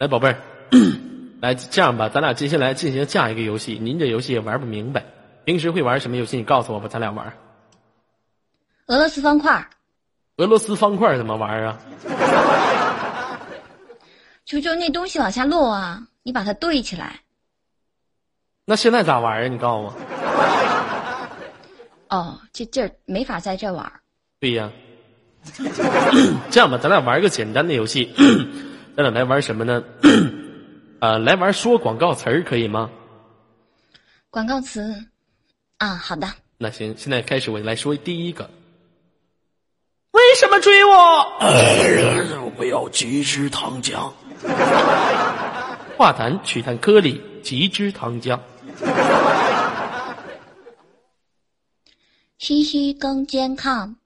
来，宝贝儿，<clears throat> 来这样吧，咱俩接下来进行下一个游戏。您这游戏也玩不明白，平时会玩什么游戏？你告诉我吧，咱俩玩。俄罗斯方块，俄罗斯方块怎么玩啊？就就那东西往下落啊，你把它对起来。那现在咋玩啊？你告诉我。<laughs> 哦，这这儿没法在这玩儿。对呀。<coughs> 这样吧，咱俩玩个简单的游戏，<coughs> 咱俩来玩什么呢？<coughs> 呃，来玩说广告词儿可以吗？广告词啊，好的。那行，现在开始，我来说第一个。为什么追我？我要极致糖浆。化痰取痰颗粒，急支糖浆。吸吸更健康。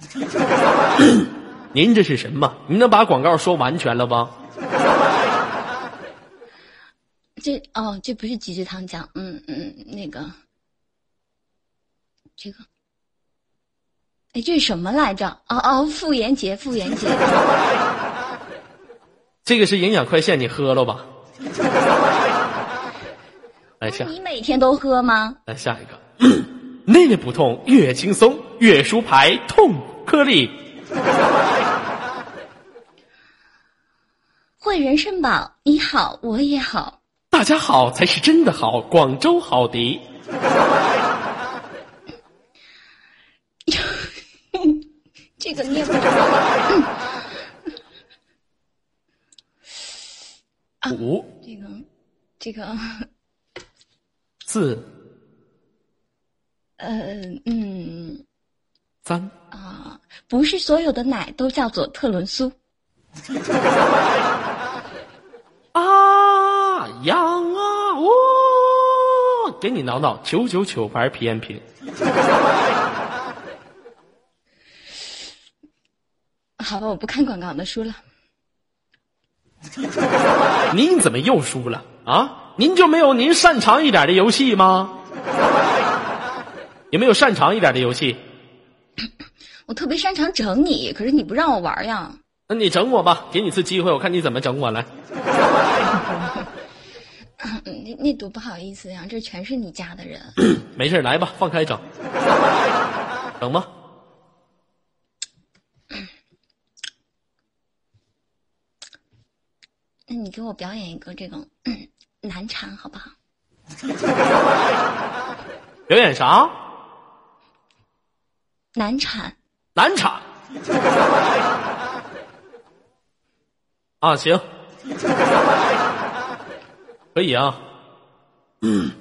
<coughs> 您这是什么？您能把广告说完全了吧？这哦，这不是急支糖浆，嗯嗯，那个，这个，哎，这是什么来着？哦哦，妇炎洁，妇炎洁。<laughs> 这个是营养快线，你喝了吧？来下，你每天都喝吗？来下一个，内内不痛，越轻松越舒排，痛颗粒。<laughs> 汇人肾宝，你好，我也好。大家好才是真的好，广州好迪。这个念不着。<laughs> 五这个，这个，<laughs> 四呃，嗯三啊，不是所有的奶都叫做特仑苏。<laughs> 啊痒啊哦，给你挠挠九九九牌皮炎平。<laughs> 好吧，我不看广告的书了。<laughs> 您怎么又输了啊？您就没有您擅长一点的游戏吗？有没有擅长一点的游戏？<coughs> 我特别擅长整你，可是你不让我玩呀。那你整我吧，给你次机会，我看你怎么整我来。<laughs> 那多不好意思呀，这全是你家的人。<coughs> 没事，来吧，放开整，整吧。那你给我表演一个这种嗯难缠好不好？<laughs> 表演啥？难产，难产。啊，行，可以啊。嗯，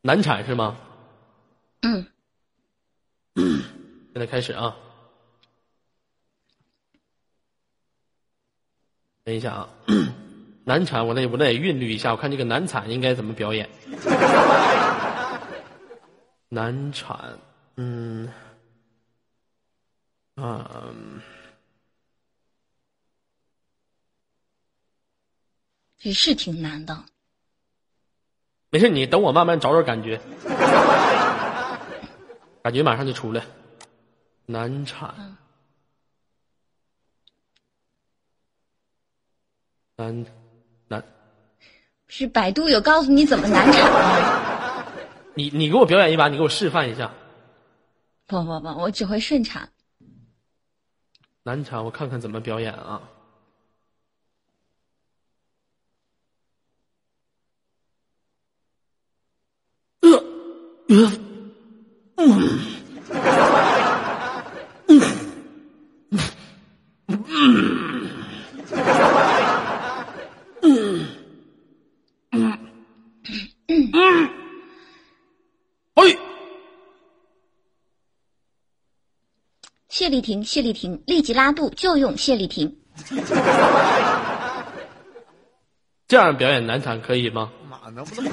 难产是吗？嗯，现在开始啊。等一下啊，<clears throat> 难产，我得我得韵律一下，我看这个难产应该怎么表演。<laughs> 难产，嗯，啊、嗯。也是挺难的。没事，你等我慢慢找找感觉，<laughs> 感觉马上就出来。难产，难难，是百度有告诉你怎么难产吗？<laughs> 你你给我表演一把，你给我示范一下。不不不，我只会顺产。难产，我看看怎么表演啊。呃呃嗯哎，谢丽婷，谢丽婷，立即拉肚就用谢丽婷。<laughs> 这样表演难产可以吗？妈能不能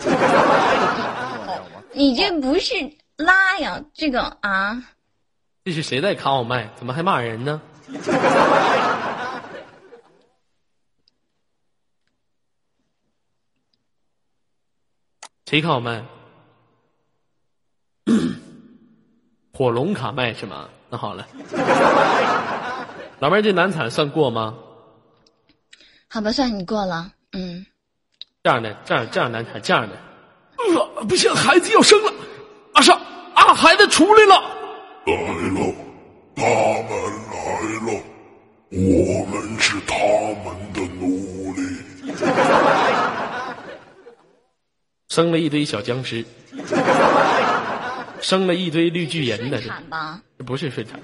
你这不是拉呀，这个啊，这是谁在卡我麦？怎么还骂人呢？谁卡我麦？<coughs> 火龙卡麦是吗？那好了，老妹儿，这难产算过吗？好吧，算你过了。嗯，这样的，这样这样难产，这样的。呃，不行，孩子要生了，阿尚啊，孩子出来了。来了，他们来了，我们是他们的生了一堆小僵尸，生了一堆绿巨人的，顺产吧。这不是顺产，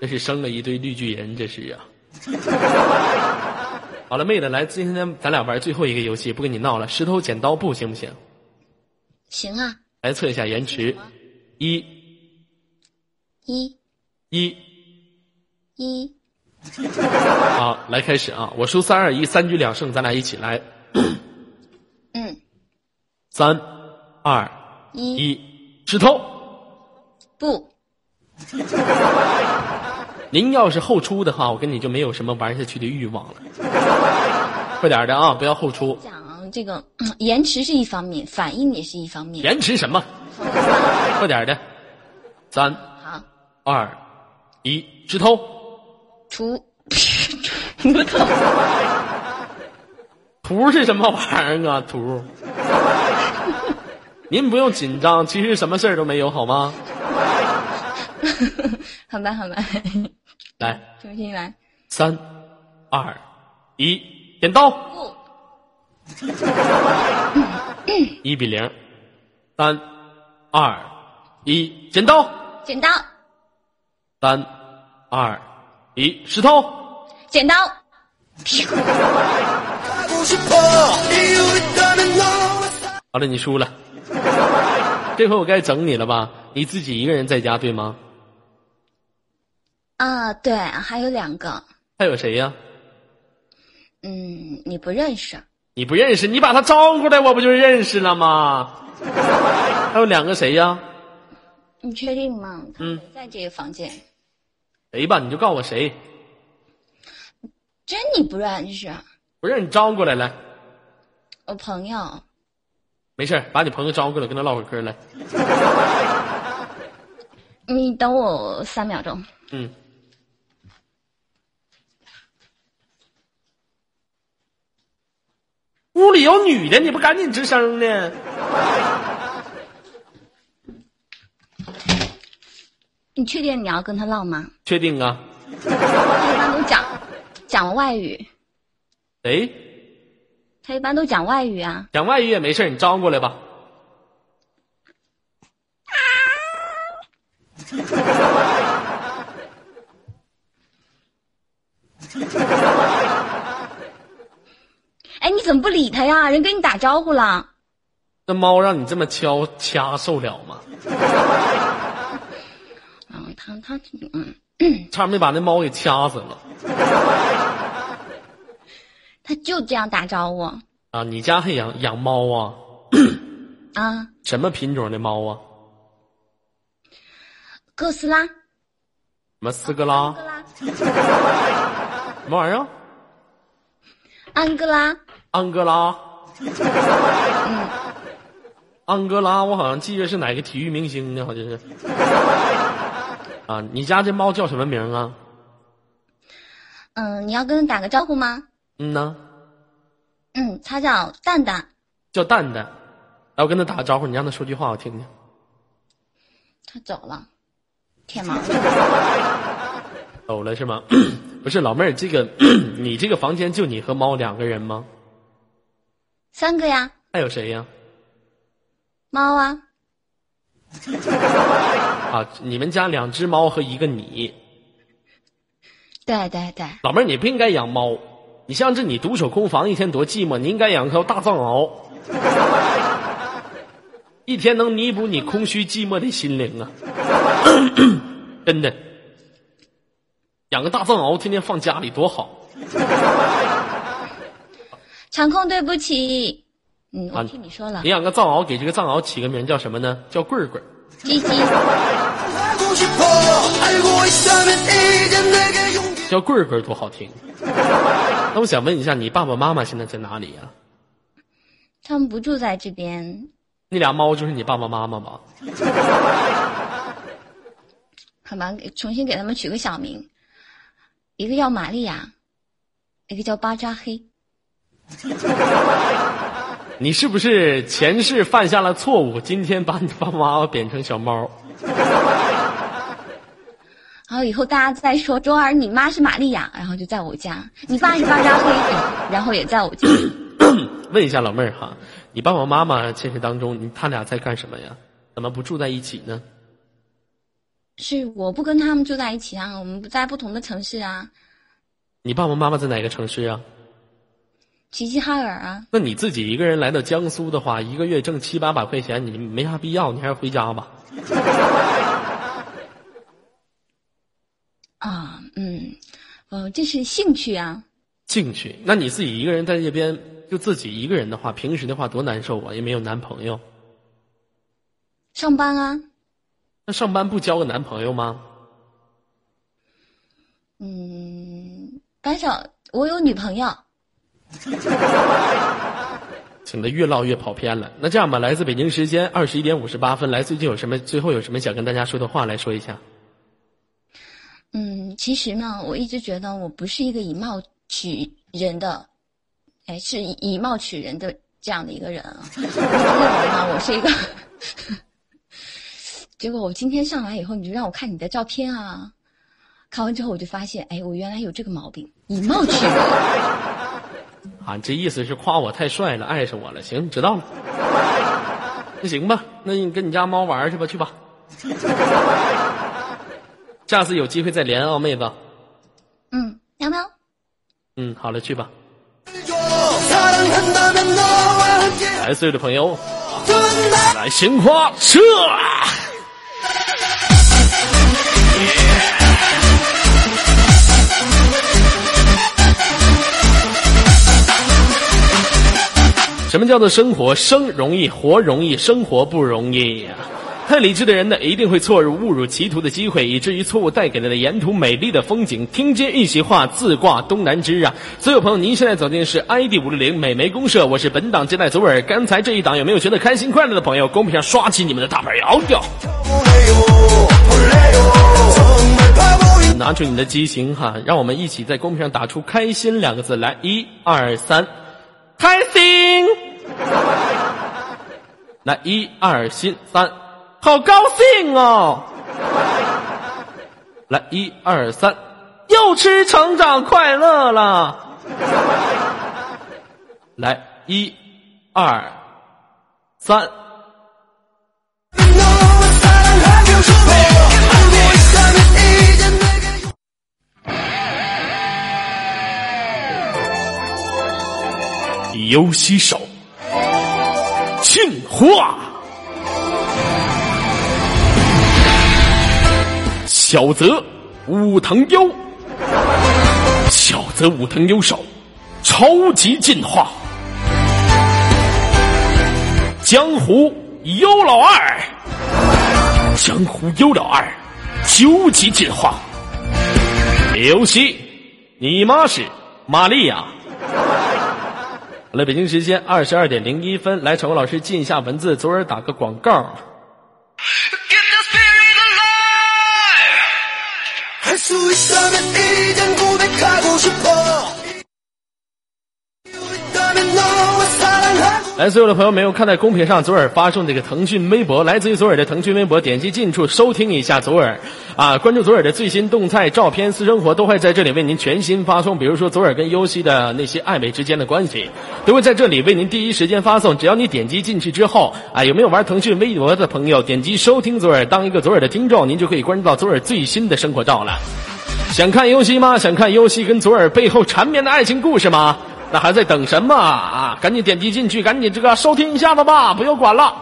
这是生了一堆绿巨人，这是啊。好了，妹子，来，今天咱俩玩最后一个游戏，不跟你闹了，石头剪刀布行不行？行啊，来测一下延迟，一。一。一，一，好，来开始啊！我数三二一，三局两胜，咱俩一起来，嗯，三二一一，石头。不，<laughs> 您要是后出的话，我跟你就没有什么玩下去的欲望了。快点的啊，不要后出。讲这个、嗯延迟是一方面，反应也是一方面。延迟什么？快点的，三好，二一，石头。出出头，<laughs> 图是什么玩意儿啊？图。<laughs> 您不用紧张，其实什么事儿都没有，好吗？<laughs> 好吧，好吧，来，重新来。三二一，剪刀。不，一比零，三二一，剪刀。剪刀，三二一，石头。剪刀，<laughs> 好了，你输了。<laughs> 这回我该整你了吧？你自己一个人在家对吗？啊，对，还有两个，还有谁呀？嗯，你不认识。你不认识，你把他招过来，我不就认识了吗？<laughs> 还有两个谁呀？你确定吗？嗯在这个房间。谁吧？你就告诉我谁。真你不认识？不认识你招过来来，我朋友。没事把你朋友招过来，跟他唠会儿嗑来。<laughs> 你等我三秒钟。嗯。屋里有女的，你不赶紧吱声呢？<laughs> 你确定你要跟他唠吗？确定啊？他一般都讲讲外语，谁他一般都讲外语啊。讲外语也没事你招过来吧。<laughs> 哎，你怎么不理他呀？人跟你打招呼了。那猫让你这么敲掐受了吗？<laughs> 嗯，他他嗯，差点没把那猫给掐死了。<laughs> 他就这样打招呼啊，你家还养养猫啊？<coughs> 啊。什么品种的猫啊？哥斯拉，什么斯哥拉？<laughs> 什么玩意儿？安哥拉，安哥拉。嗯安哥拉，我好像记得是哪个体育明星呢？好像是。<laughs> 啊，你家这猫叫什么名啊？嗯，你要跟他打个招呼吗？嗯呢，嗯，他叫蛋蛋，叫蛋蛋。来，我跟他打个招呼，你让他说句话，我听听。他走了，<laughs> 舔毛。走了是吗？<clears throat> 不是老妹儿，这个 <clears throat> 你这个房间就你和猫两个人吗？三个呀，还有谁呀？猫啊，<laughs> 啊，你们家两只猫和一个你。对对对，老妹儿，你不应该养猫，你像这你独守空房一天多寂寞，你应该养条大藏獒，一天能弥补你空虚寂寞的心灵啊！<coughs> 真的，养个大藏獒天天放家里多好。<laughs> 场控对不起，嗯，我听你说了，你养个藏獒，给这个藏獒起个名叫什么呢？叫棍棍。叫棍棍多好听。那我想问一下，你爸爸妈妈现在在哪里呀、他们不住在这边，那俩猫就是你爸爸妈妈吧？<laughs> 好吧，给重新给他们取个小名，一个叫玛利亚，一个叫巴扎黑。<laughs> 你是不是前世犯下了错误？今天把你爸爸妈妈贬成小猫？然后以后大家再说周二你妈是玛利亚，然后就在我家；<laughs> 你爸是巴扎黑，然后也在我家。<coughs> 问一下老妹儿哈，你爸爸妈妈现实当中，你他俩在干什么呀？怎么不住在一起呢？是我不跟他们住在一起啊，我们不在不同的城市啊，你爸爸妈妈在哪个城市啊？齐齐哈尔啊。那你自己一个人来到江苏的话，一个月挣七八百块钱，你没啥必要，你还是回家吧。<laughs> 啊，嗯，呃，这是兴趣啊。兴趣？那你自己一个人在这边，就自己一个人的话，平时的话多难受啊，也没有男朋友。上班啊，那上班不交个男朋友吗？嗯，班上我有女朋友，<laughs> 请的越唠越跑偏了。那这样吧，来自北京时间二十一点五十八分，来最近有什么最后有什么想跟大家说的话来说一下？嗯，其实呢，我一直觉得我不是一个以貌取人的，哎，是以以貌取人的这样的一个人啊。我一直认为呢，我是一个，<laughs> 结果我今天上来以后，你就让我看你的照片啊，看完之后我就发现，哎，我原来有这个毛病，以貌取人。<laughs> 啊，你这意思是夸我太帅了，爱上我了？行，知道了。<laughs> 那行吧，那你跟你家猫玩去吧，去吧。下次有机会再连啊妹子。嗯喵喵。嗯好了去吧。来所有的朋友。来鲜花撤。什么叫做生活？生容易活容易生活不容易呀太理智的人呢，一定会错入误入歧途的机会，以至于错误带给了沿途美丽的风景。听君一席话，自挂东南枝啊！所有朋友，您现在走进的是 ID 五六零美眉公社，我是本档接待左耳。刚才这一档有没有觉得开心快乐的朋友？公屏上刷起你们的大牌摇摇。拿出你的激情哈，让我们一起在公屏上打出“开心”两个字来，一二三，开心！<laughs> 来，一二心三。3好高兴哦。来一二三。又吃成长快乐了。来一二三。游戏手庆化小泽武藤优，小泽武藤优手，超级进化，江湖优老二，江湖优老二，究极进化。游戏，你妈是玛利亚。好了，北京时间二十二点零一分，来，场老师记一下文字，左耳打个广告。 수 있다면 이젠 고백하고 싶어. 있다면 너와 来，所有的朋友没有看在公屏上左耳发送这个腾讯微博，来自于左耳的腾讯微博，点击进处收听一下左耳，啊，关注左耳的最新动态、照片、私生活都会在这里为您全新发送。比如说左耳跟优西的那些暧昧之间的关系，都会在这里为您第一时间发送。只要你点击进去之后，啊，有没有玩腾讯微博的朋友，点击收听左耳，当一个左耳的听众，您就可以关注到左耳最新的生活照了。想看优西吗？想看优西跟左耳背后缠绵的爱情故事吗？那还在等什么啊？赶紧点击进去，赶紧这个收听一下子吧，不用管了。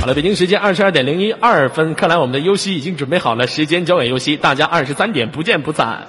好了，北京时间二十二点零一二分，看来我们的优西已经准备好了，时间交给优西，大家二十三点不见不散。